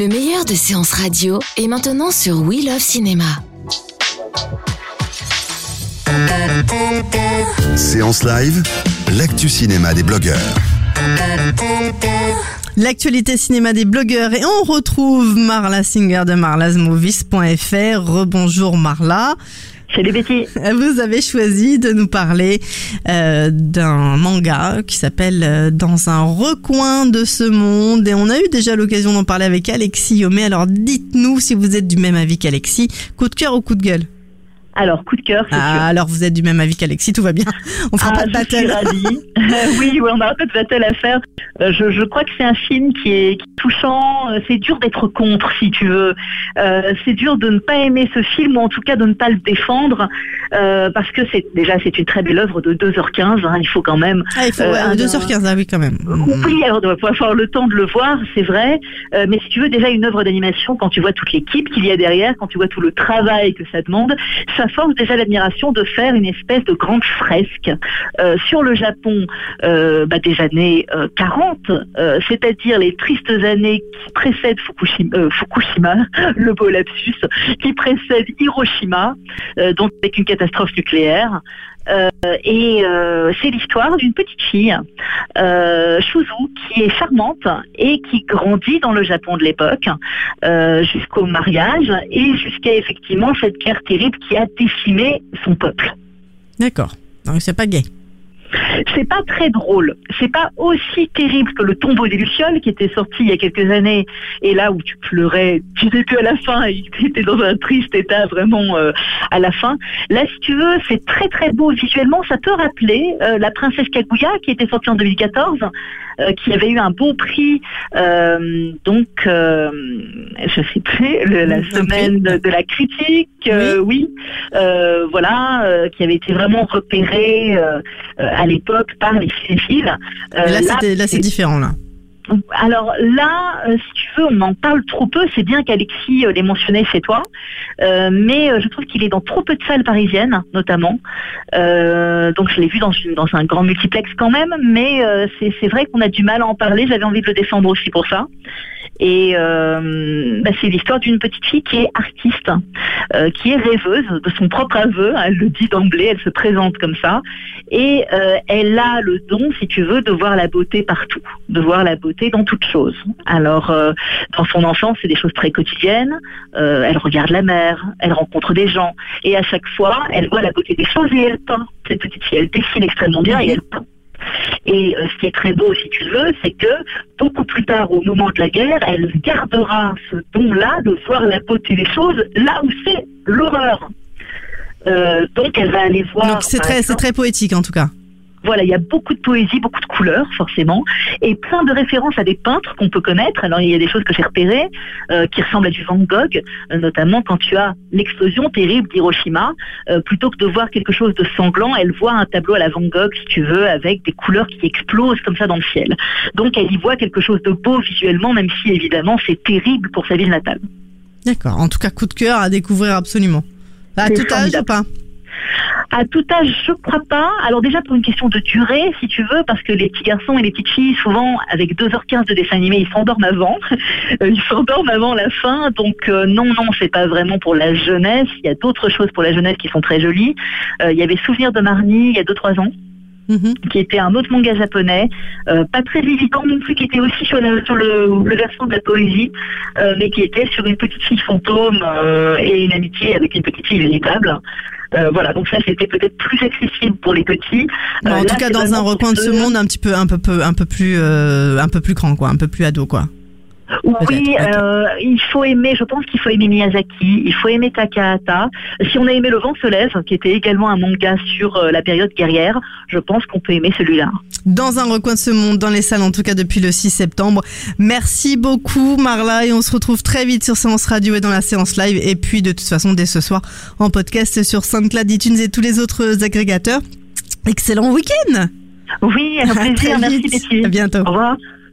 Le meilleur de séances radio est maintenant sur We Love Cinéma. Séance live, l'actu cinéma des blogueurs. L'actualité cinéma des blogueurs et on retrouve Marla Singer de marlasmovies.fr. Rebonjour Marla. Salut Betty. Vous avez choisi de nous parler euh, d'un manga qui s'appelle euh, Dans un recoin de ce monde et on a eu déjà l'occasion d'en parler avec Alexis Yomé. Alors dites-nous si vous êtes du même avis qu'Alexis. Coup de cœur ou coup de gueule? Alors, coup de cœur, c'est ah, alors vous êtes du même avis qu'Alexis, tout va bien. On fera ah, pas de battle. oui, oui, on n'a pas de battle à faire. Euh, je, je, crois que c'est un film qui est, touchant. Euh, c'est dur d'être contre, si tu veux. Euh, c'est dur de ne pas aimer ce film, ou en tout cas de ne pas le défendre, euh, parce que c'est déjà c'est une très belle œuvre de 2h15. Hein, il faut quand même. Ah, il faut 2h15, ah oui, quand même. Oui, alors on va avoir le temps de le voir, c'est vrai. mais si tu veux déjà une œuvre d'animation, quand tu vois toute l'équipe qu'il y a derrière, quand tu vois tout le travail que ça demande, ça force déjà l'admiration de faire une espèce de grande fresque euh, sur le Japon euh, bah, des années 40, euh, c'est-à-dire les tristes années qui précèdent Fukushima, le beau lapsus, qui précèdent Hiroshima, donc avec une catastrophe nucléaire. Et c'est l'histoire d'une petite fille, euh, Shuzu, qui est charmante et qui grandit dans le Japon de l'époque jusqu'au mariage et jusqu'à effectivement cette guerre terrible qui a décimé son peuple. D'accord. Donc c'est pas gay. C'est pas très drôle. C'est pas aussi terrible que le tombeau des Lucioles qui était sorti il y a quelques années et là où tu pleurais du début à la fin et tu étais dans un triste état vraiment euh, à la fin. Là, si tu veux, c'est très très beau visuellement. Ça peut rappeler euh, la princesse Kaguya qui était sortie en 2014 euh, qui avait eu un beau prix, euh, donc euh, je sais plus, la semaine de, la critique, oui, voilà, qui avait été vraiment repéré à l'époque par les cinéphiles. là, c'est différent là. Alors là, euh, si tu veux, on en parle trop peu. C'est bien qu'Alexis euh, l'ait mentionné chez toi, euh, mais je trouve qu'il est dans trop peu de salles parisiennes, notamment. donc je l'ai vu dans, dans, un grand multiplex quand même, mais c'est vrai qu'on a du mal à en parler. J'avais envie de le défendre aussi pour ça. Et euh, bah, c'est l'histoire d'une petite fille qui est artiste, euh, qui est rêveuse de son propre aveu. Elle le dit d'emblée, elle se présente comme ça. Et euh, elle a le don, si tu veux, de voir la beauté partout, de voir la beauté dans toute chose. Alors, dans son enfance, c'est des choses très quotidiennes. elle regarde la mer, elle rencontre des gens. Et à chaque fois, elle voit la beauté des choses et elle peint. Cette petite fille, elle dessine extrêmement bien et elle peint. Et euh, ce qui est très beau, si tu veux, c'est que beaucoup plus tard, au moment de la guerre, elle gardera ce don-là de voir la beauté des choses là où c'est l'horreur. Euh, donc elle va aller voir. c'est très, c'est très poétique en tout cas. Voilà, il y a beaucoup de poésie, beaucoup de couleurs forcément, et plein de références à des peintres qu'on peut connaître. Alors il y a des choses que j'ai repérées euh, qui ressemblent à du Van Gogh, euh, notamment quand tu as l'explosion terrible d'Hiroshima, plutôt que de voir quelque chose de sanglant, elle voit un tableau à la Van Gogh, si tu veux, avec des couleurs qui explosent comme ça dans le ciel. Donc elle y voit quelque chose de beau visuellement, même si évidemment c'est terrible pour sa ville natale. D'accord. En tout cas, coup de cœur à découvrir absolument. À tout âge ou pas? À tout âge, je crois pas. Alors déjà pour une question de durée, si tu veux, parce que les petits garçons et les petites filles, souvent avec 2h15 de dessin animé, ils s'endorment avant. Euh, ils s'endorment avant la fin. Donc euh, non, non, c'est pas vraiment pour la jeunesse. Il y a d'autres choses pour la jeunesse qui sont très jolies. Euh, il y avait Souvenir de Marnie il y a 2-3 ans. Mhm. qui était un autre manga japonais, pas très évident non plus, qui était aussi sur, sur le, le, versant de la poésie, mais qui était sur une petite fille fantôme et une amitié avec une petite fille véritable. Euh, voilà, donc ça c'était peut-être plus accessible pour les petits. en euh, tout cas, dans un recoin de ce monde, un petit peu, un peu, un peu plus, euh, un peu plus grand, quoi, un peu plus ado, quoi. Oui, euh, il faut aimer, je pense qu'il faut aimer Miyazaki, il faut aimer Takahata. Si on a aimé Le vent se lève, qui était également un manga sur euh, la période guerrière, je pense qu'on peut aimer celui-là. Dans un recoin de ce monde, dans les salles en tout cas depuis le 6 septembre. Merci beaucoup Marla et on se retrouve très vite sur Séance Radio et dans la séance live et puis de toute façon dès ce soir en podcast sur SoundCloud, iTunes et tous les autres agrégateurs. Excellent week-end Oui, un plaisir, merci Betty. À bientôt. Au revoir.